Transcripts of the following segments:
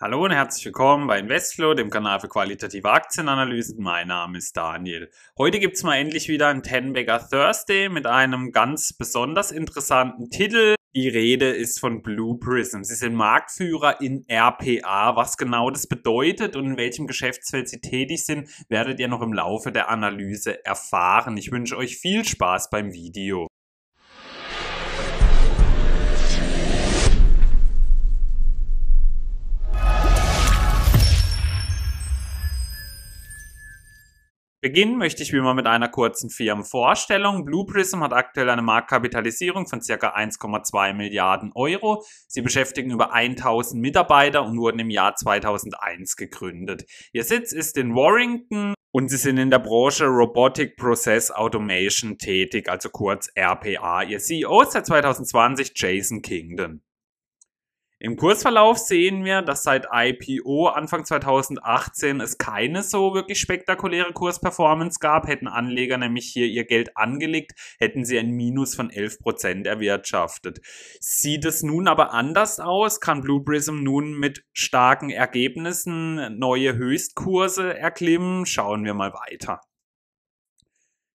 Hallo und herzlich willkommen bei Investflow, dem Kanal für qualitative Aktienanalysen. Mein Name ist Daniel. Heute gibt es mal endlich wieder ein Tenbagger Thursday mit einem ganz besonders interessanten Titel. Die Rede ist von Blue Prism. Sie sind Marktführer in RPA. Was genau das bedeutet und in welchem Geschäftsfeld sie tätig sind, werdet ihr noch im Laufe der Analyse erfahren. Ich wünsche euch viel Spaß beim Video. Beginnen möchte ich wie immer mit einer kurzen Firmenvorstellung. Blue Prism hat aktuell eine Marktkapitalisierung von ca. 1,2 Milliarden Euro. Sie beschäftigen über 1000 Mitarbeiter und wurden im Jahr 2001 gegründet. Ihr Sitz ist in Warrington und sie sind in der Branche Robotic Process Automation tätig, also kurz RPA. Ihr CEO ist seit 2020 Jason Kingdon. Im Kursverlauf sehen wir, dass seit IPO Anfang 2018 es keine so wirklich spektakuläre Kursperformance gab. Hätten Anleger nämlich hier ihr Geld angelegt, hätten sie ein Minus von 11% erwirtschaftet. Sieht es nun aber anders aus? Kann Blue Prism nun mit starken Ergebnissen neue Höchstkurse erklimmen? Schauen wir mal weiter.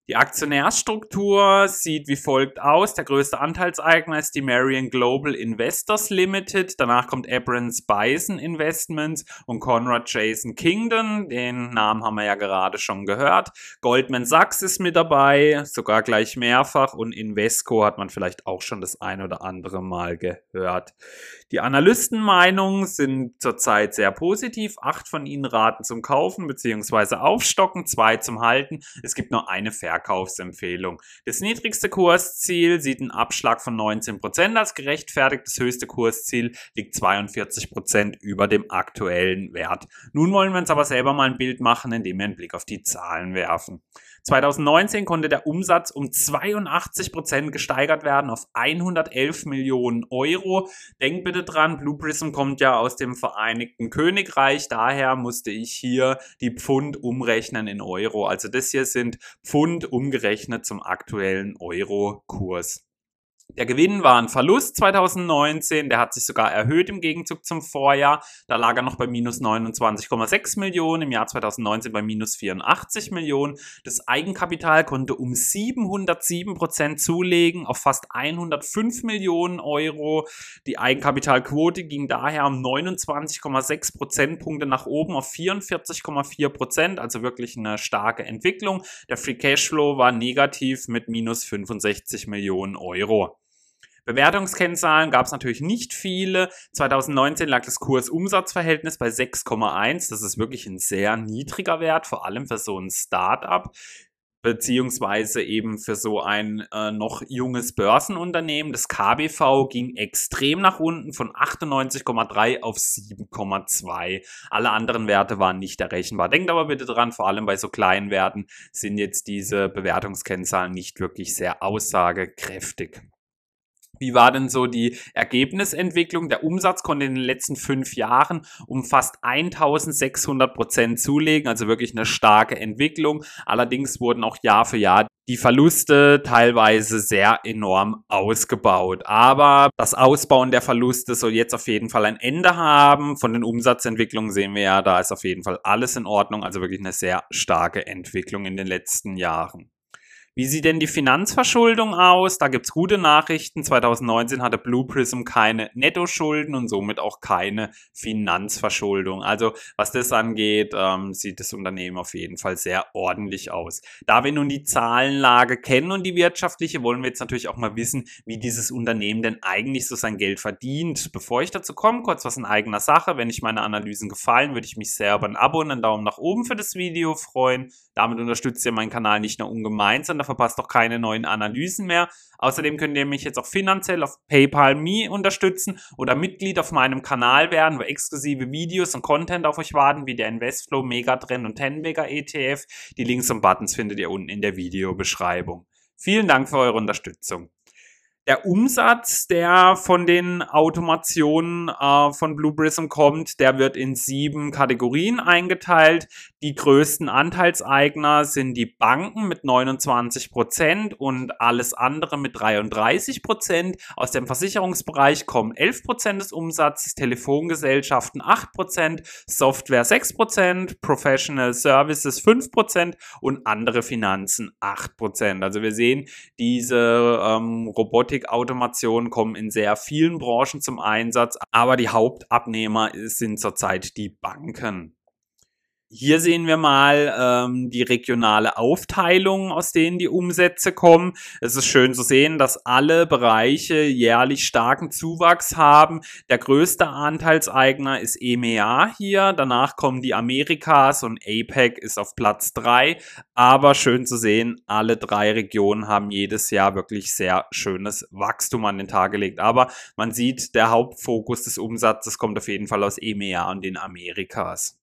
Die Aktionärsstruktur sieht wie folgt aus. Der größte Anteilseigner ist die Marion Global Investors Limited. Danach kommt Abrams Bison Investments und Conrad Jason Kingdon. Den Namen haben wir ja gerade schon gehört. Goldman Sachs ist mit dabei, sogar gleich mehrfach. Und Invesco hat man vielleicht auch schon das ein oder andere Mal gehört. Die Analystenmeinungen sind zurzeit sehr positiv. Acht von ihnen raten zum Kaufen bzw. Aufstocken, zwei zum Halten. Es gibt nur eine Verkauf. Verkaufsempfehlung. Das niedrigste Kursziel sieht einen Abschlag von 19% als gerechtfertigt. Das höchste Kursziel liegt 42% über dem aktuellen Wert. Nun wollen wir uns aber selber mal ein Bild machen, indem wir einen Blick auf die Zahlen werfen. 2019 konnte der Umsatz um 82% gesteigert werden auf 111 Millionen Euro. Denkt bitte dran, Blue Prism kommt ja aus dem Vereinigten Königreich, daher musste ich hier die Pfund umrechnen in Euro. Also das hier sind Pfund umgerechnet zum aktuellen Euro-Kurs. Der Gewinn war ein Verlust 2019, der hat sich sogar erhöht im Gegenzug zum Vorjahr. Da lag er noch bei minus 29,6 Millionen, im Jahr 2019 bei minus 84 Millionen. Das Eigenkapital konnte um 707 Prozent zulegen auf fast 105 Millionen Euro. Die Eigenkapitalquote ging daher um 29,6 Prozentpunkte nach oben auf 44,4 Prozent, also wirklich eine starke Entwicklung. Der Free Cashflow war negativ mit minus 65 Millionen Euro. Bewertungskennzahlen gab es natürlich nicht viele. 2019 lag das Kurs-Umsatz-Verhältnis bei 6,1. Das ist wirklich ein sehr niedriger Wert, vor allem für so ein Start-up beziehungsweise eben für so ein äh, noch junges Börsenunternehmen. Das KBV ging extrem nach unten von 98,3 auf 7,2. Alle anderen Werte waren nicht errechenbar. Denkt aber bitte dran, vor allem bei so kleinen Werten sind jetzt diese Bewertungskennzahlen nicht wirklich sehr aussagekräftig. Wie war denn so die Ergebnisentwicklung? Der Umsatz konnte in den letzten fünf Jahren um fast 1600 Prozent zulegen, also wirklich eine starke Entwicklung. Allerdings wurden auch Jahr für Jahr die Verluste teilweise sehr enorm ausgebaut. Aber das Ausbauen der Verluste soll jetzt auf jeden Fall ein Ende haben. Von den Umsatzentwicklungen sehen wir ja, da ist auf jeden Fall alles in Ordnung. Also wirklich eine sehr starke Entwicklung in den letzten Jahren. Wie sieht denn die Finanzverschuldung aus? Da gibt es gute Nachrichten. 2019 hatte Blue Prism keine Nettoschulden und somit auch keine Finanzverschuldung. Also was das angeht, ähm, sieht das Unternehmen auf jeden Fall sehr ordentlich aus. Da wir nun die Zahlenlage kennen und die wirtschaftliche, wollen wir jetzt natürlich auch mal wissen, wie dieses Unternehmen denn eigentlich so sein Geld verdient. Bevor ich dazu komme, kurz was in eigener Sache. Wenn euch meine Analysen gefallen, würde ich mich sehr über ein Abo und einen Daumen nach oben für das Video freuen. Damit unterstützt ihr meinen Kanal nicht nur ungemein, sondern verpasst auch keine neuen Analysen mehr. Außerdem könnt ihr mich jetzt auch finanziell auf PayPal Me unterstützen oder Mitglied auf meinem Kanal werden, wo exklusive Videos und Content auf euch warten, wie der Investflow, Megatrend und Tenbagger ETF. Die Links und Buttons findet ihr unten in der Videobeschreibung. Vielen Dank für eure Unterstützung. Der Umsatz, der von den Automationen äh, von Blue Prism kommt, der wird in sieben Kategorien eingeteilt. Die größten Anteilseigner sind die Banken mit 29 Prozent und alles andere mit 33 Prozent. Aus dem Versicherungsbereich kommen 11 Prozent des Umsatzes, Telefongesellschaften 8 Prozent, Software 6 Prozent, Professional Services 5 Prozent und andere Finanzen 8 Prozent. Also wir sehen, diese ähm, Robotikautomationen kommen in sehr vielen Branchen zum Einsatz, aber die Hauptabnehmer sind zurzeit die Banken. Hier sehen wir mal ähm, die regionale Aufteilung, aus denen die Umsätze kommen. Es ist schön zu sehen, dass alle Bereiche jährlich starken Zuwachs haben. Der größte Anteilseigner ist EMEA hier. Danach kommen die Amerikas und APEC ist auf Platz drei. Aber schön zu sehen, alle drei Regionen haben jedes Jahr wirklich sehr schönes Wachstum an den Tag gelegt. Aber man sieht, der Hauptfokus des Umsatzes kommt auf jeden Fall aus EMEA und den Amerikas.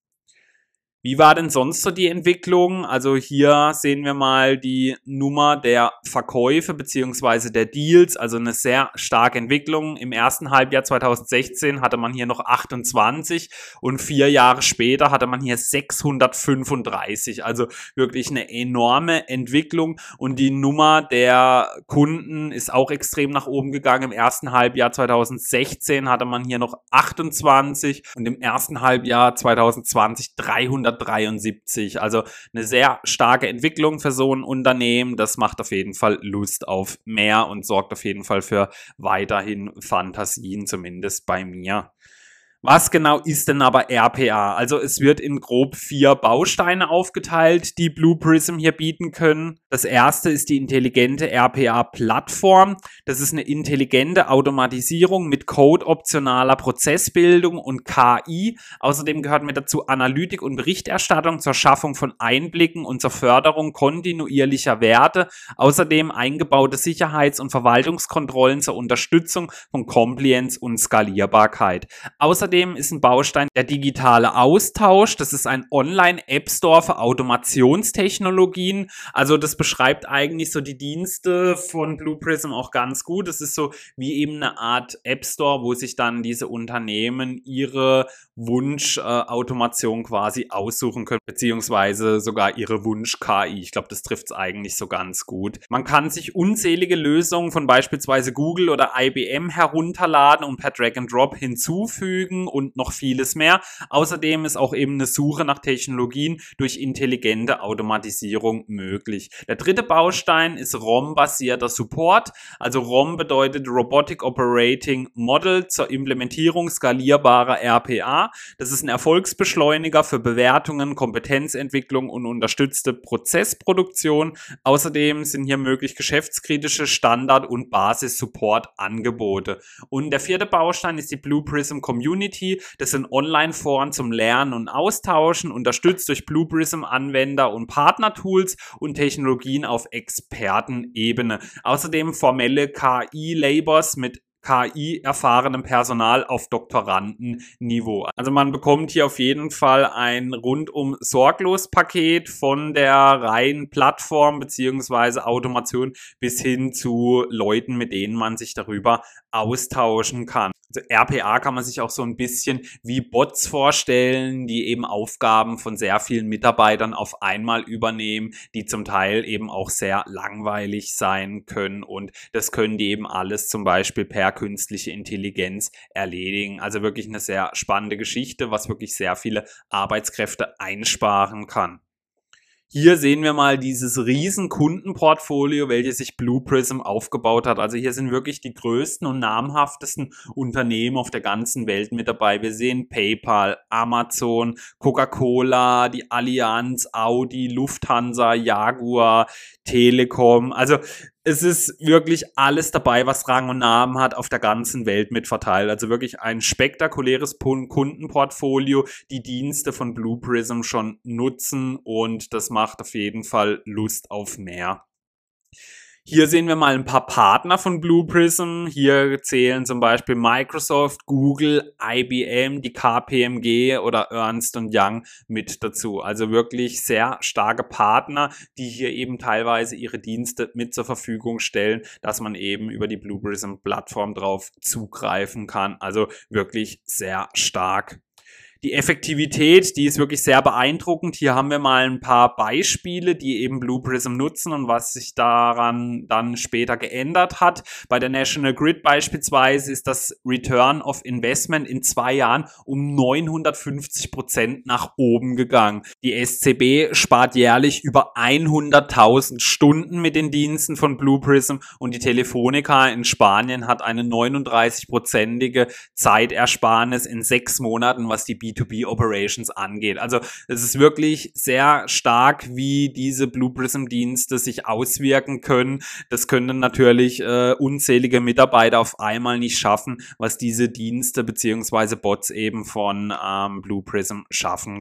Wie war denn sonst so die Entwicklung? Also hier sehen wir mal die Nummer der Verkäufe beziehungsweise der Deals, also eine sehr starke Entwicklung. Im ersten Halbjahr 2016 hatte man hier noch 28 und vier Jahre später hatte man hier 635. Also wirklich eine enorme Entwicklung und die Nummer der Kunden ist auch extrem nach oben gegangen. Im ersten Halbjahr 2016 hatte man hier noch 28 und im ersten Halbjahr 2020 300 1973. Also eine sehr starke Entwicklung für so ein Unternehmen. Das macht auf jeden Fall Lust auf mehr und sorgt auf jeden Fall für weiterhin Fantasien, zumindest bei mir. Was genau ist denn aber RPA? Also es wird in grob vier Bausteine aufgeteilt, die Blue Prism hier bieten können. Das erste ist die intelligente RPA-Plattform. Das ist eine intelligente Automatisierung mit codeoptionaler Prozessbildung und KI. Außerdem gehört mit dazu Analytik und Berichterstattung zur Schaffung von Einblicken und zur Förderung kontinuierlicher Werte. Außerdem eingebaute Sicherheits- und Verwaltungskontrollen zur Unterstützung von Compliance und Skalierbarkeit. Außerdem Außerdem ist ein Baustein der digitale Austausch. Das ist ein Online-App Store für Automationstechnologien. Also das beschreibt eigentlich so die Dienste von Blue Prism auch ganz gut. Es ist so wie eben eine Art App Store, wo sich dann diese Unternehmen ihre Wunsch-Automation äh, quasi aussuchen können, beziehungsweise sogar ihre Wunsch-KI. Ich glaube, das trifft es eigentlich so ganz gut. Man kann sich unzählige Lösungen von beispielsweise Google oder IBM herunterladen und per Drag and Drop hinzufügen und noch vieles mehr. Außerdem ist auch eben eine Suche nach Technologien durch intelligente Automatisierung möglich. Der dritte Baustein ist ROM-basierter Support. Also ROM bedeutet Robotic Operating Model zur Implementierung skalierbarer RPA. Das ist ein Erfolgsbeschleuniger für Bewertungen, Kompetenzentwicklung und unterstützte Prozessproduktion. Außerdem sind hier möglich geschäftskritische Standard- und Basis-Support-Angebote. Und der vierte Baustein ist die Blue Prism Community Community. Das sind Online-Foren zum Lernen und Austauschen, unterstützt durch Blue Prism Anwender und Partner-Tools und Technologien auf Expertenebene. Außerdem formelle KI-Labors mit KI-erfahrenem Personal auf Doktorandenniveau. Also man bekommt hier auf jeden Fall ein rundum sorglos Paket von der reinen Plattform beziehungsweise Automation bis hin zu Leuten, mit denen man sich darüber austauschen kann. Also RPA kann man sich auch so ein bisschen wie Bots vorstellen, die eben Aufgaben von sehr vielen Mitarbeitern auf einmal übernehmen, die zum Teil eben auch sehr langweilig sein können und das können die eben alles zum Beispiel per künstliche Intelligenz erledigen. Also wirklich eine sehr spannende Geschichte, was wirklich sehr viele Arbeitskräfte einsparen kann. Hier sehen wir mal dieses riesen Kundenportfolio, welches sich Blue Prism aufgebaut hat. Also hier sind wirklich die größten und namhaftesten Unternehmen auf der ganzen Welt mit dabei. Wir sehen PayPal, Amazon, Coca-Cola, die Allianz, Audi, Lufthansa, Jaguar, Telekom. Also es ist wirklich alles dabei, was Rang und Namen hat, auf der ganzen Welt mit verteilt. Also wirklich ein spektakuläres Kundenportfolio, die Dienste von Blue Prism schon nutzen und das macht auf jeden Fall Lust auf mehr. Hier sehen wir mal ein paar Partner von Blue Prism. Hier zählen zum Beispiel Microsoft, Google, IBM, die KPMG oder Ernst Young mit dazu. Also wirklich sehr starke Partner, die hier eben teilweise ihre Dienste mit zur Verfügung stellen, dass man eben über die Blue Prism Plattform drauf zugreifen kann. Also wirklich sehr stark die Effektivität, die ist wirklich sehr beeindruckend. Hier haben wir mal ein paar Beispiele, die eben Blue Prism nutzen und was sich daran dann später geändert hat. Bei der National Grid beispielsweise ist das Return of Investment in zwei Jahren um 950 Prozent nach oben gegangen. Die SCB spart jährlich über 100.000 Stunden mit den Diensten von Blue Prism und die Telefonica in Spanien hat eine 39-prozentige Zeitersparnis in sechs Monaten, was die B2B-Operations angeht. Also es ist wirklich sehr stark, wie diese Blue Prism-Dienste sich auswirken können. Das können natürlich äh, unzählige Mitarbeiter auf einmal nicht schaffen, was diese Dienste beziehungsweise Bots eben von ähm, Blue Prism schaffen.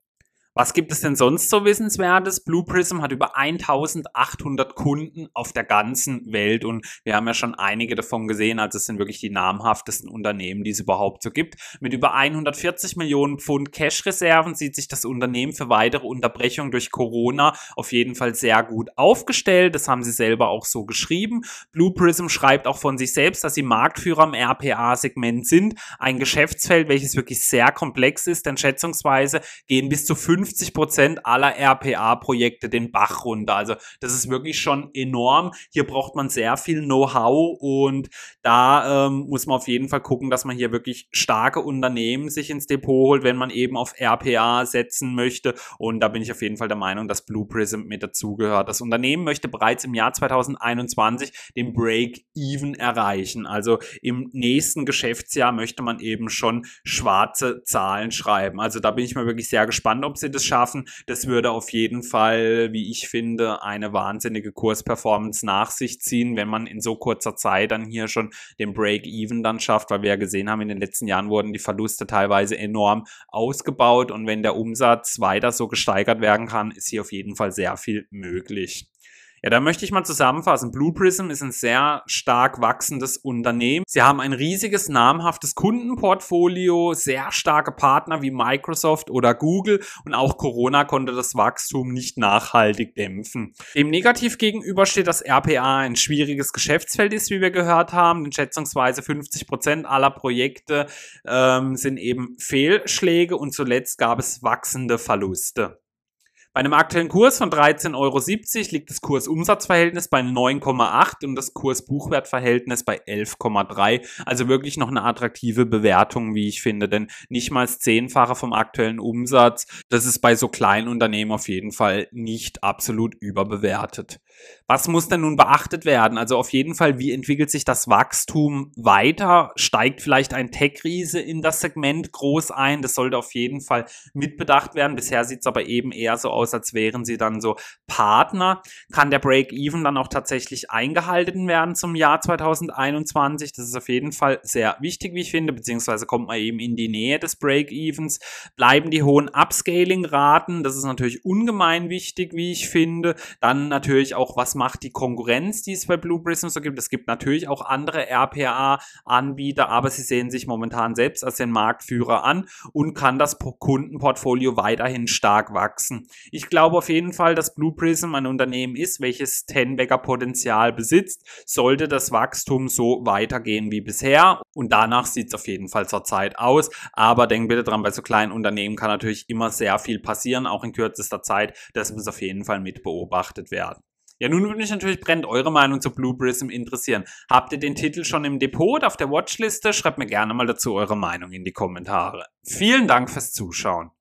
Was gibt es denn sonst so Wissenswertes? Blue Prism hat über 1800 Kunden auf der ganzen Welt und wir haben ja schon einige davon gesehen, also es sind wirklich die namhaftesten Unternehmen, die es überhaupt so gibt. Mit über 140 Millionen Pfund Cash-Reserven sieht sich das Unternehmen für weitere Unterbrechungen durch Corona auf jeden Fall sehr gut aufgestellt. Das haben sie selber auch so geschrieben. Blue Prism schreibt auch von sich selbst, dass sie Marktführer im RPA-Segment sind. Ein Geschäftsfeld, welches wirklich sehr komplex ist, denn schätzungsweise gehen bis zu 5 50 Prozent aller RPA-Projekte den Bach runter. Also das ist wirklich schon enorm. Hier braucht man sehr viel Know-how und da ähm, muss man auf jeden Fall gucken, dass man hier wirklich starke Unternehmen sich ins Depot holt, wenn man eben auf RPA setzen möchte. Und da bin ich auf jeden Fall der Meinung, dass Blue Prism mit dazugehört. Das Unternehmen möchte bereits im Jahr 2021 den Break-Even erreichen. Also im nächsten Geschäftsjahr möchte man eben schon schwarze Zahlen schreiben. Also da bin ich mal wirklich sehr gespannt, ob sie das schaffen. Das würde auf jeden Fall, wie ich finde, eine wahnsinnige Kursperformance nach sich ziehen, wenn man in so kurzer Zeit dann hier schon den Break-Even dann schafft, weil wir ja gesehen haben, in den letzten Jahren wurden die Verluste teilweise enorm ausgebaut und wenn der Umsatz weiter so gesteigert werden kann, ist hier auf jeden Fall sehr viel möglich. Ja, da möchte ich mal zusammenfassen. Blue Prism ist ein sehr stark wachsendes Unternehmen. Sie haben ein riesiges, namhaftes Kundenportfolio, sehr starke Partner wie Microsoft oder Google und auch Corona konnte das Wachstum nicht nachhaltig dämpfen. Dem negativ gegenüber steht, dass RPA ein schwieriges Geschäftsfeld ist, wie wir gehört haben. Denn schätzungsweise 50 Prozent aller Projekte ähm, sind eben Fehlschläge und zuletzt gab es wachsende Verluste. Bei einem aktuellen Kurs von 13,70 Euro liegt das Kursumsatzverhältnis bei 9,8 und das Kurs-Buchwert-Verhältnis bei 11,3. Also wirklich noch eine attraktive Bewertung, wie ich finde. Denn nicht mal Zehnfache vom aktuellen Umsatz, das ist bei so kleinen Unternehmen auf jeden Fall nicht absolut überbewertet. Was muss denn nun beachtet werden? Also auf jeden Fall, wie entwickelt sich das Wachstum weiter? Steigt vielleicht ein Tech-Riese in das Segment groß ein? Das sollte auf jeden Fall mitbedacht werden. Bisher sieht es aber eben eher so aus, als wären sie dann so Partner. Kann der Break-Even dann auch tatsächlich eingehalten werden zum Jahr 2021? Das ist auf jeden Fall sehr wichtig, wie ich finde, beziehungsweise kommt man eben in die Nähe des Break-Evens. Bleiben die hohen Upscaling-Raten? Das ist natürlich ungemein wichtig, wie ich finde. Dann natürlich auch auch, macht die Konkurrenz, die es bei Blue Prism so gibt. Es gibt natürlich auch andere RPA-Anbieter, aber sie sehen sich momentan selbst als den Marktführer an und kann das Kundenportfolio weiterhin stark wachsen. Ich glaube auf jeden Fall, dass Blue Prism ein Unternehmen ist, welches Ten-Bagger-Potenzial besitzt, sollte das Wachstum so weitergehen wie bisher und danach sieht es auf jeden Fall zurzeit aus. Aber denk bitte dran, bei so kleinen Unternehmen kann natürlich immer sehr viel passieren, auch in kürzester Zeit. Das muss auf jeden Fall mit beobachtet werden. Ja, nun würde mich natürlich brennend eure Meinung zu Blue Prism interessieren. Habt ihr den Titel schon im Depot auf der Watchliste? Schreibt mir gerne mal dazu eure Meinung in die Kommentare. Vielen Dank fürs Zuschauen.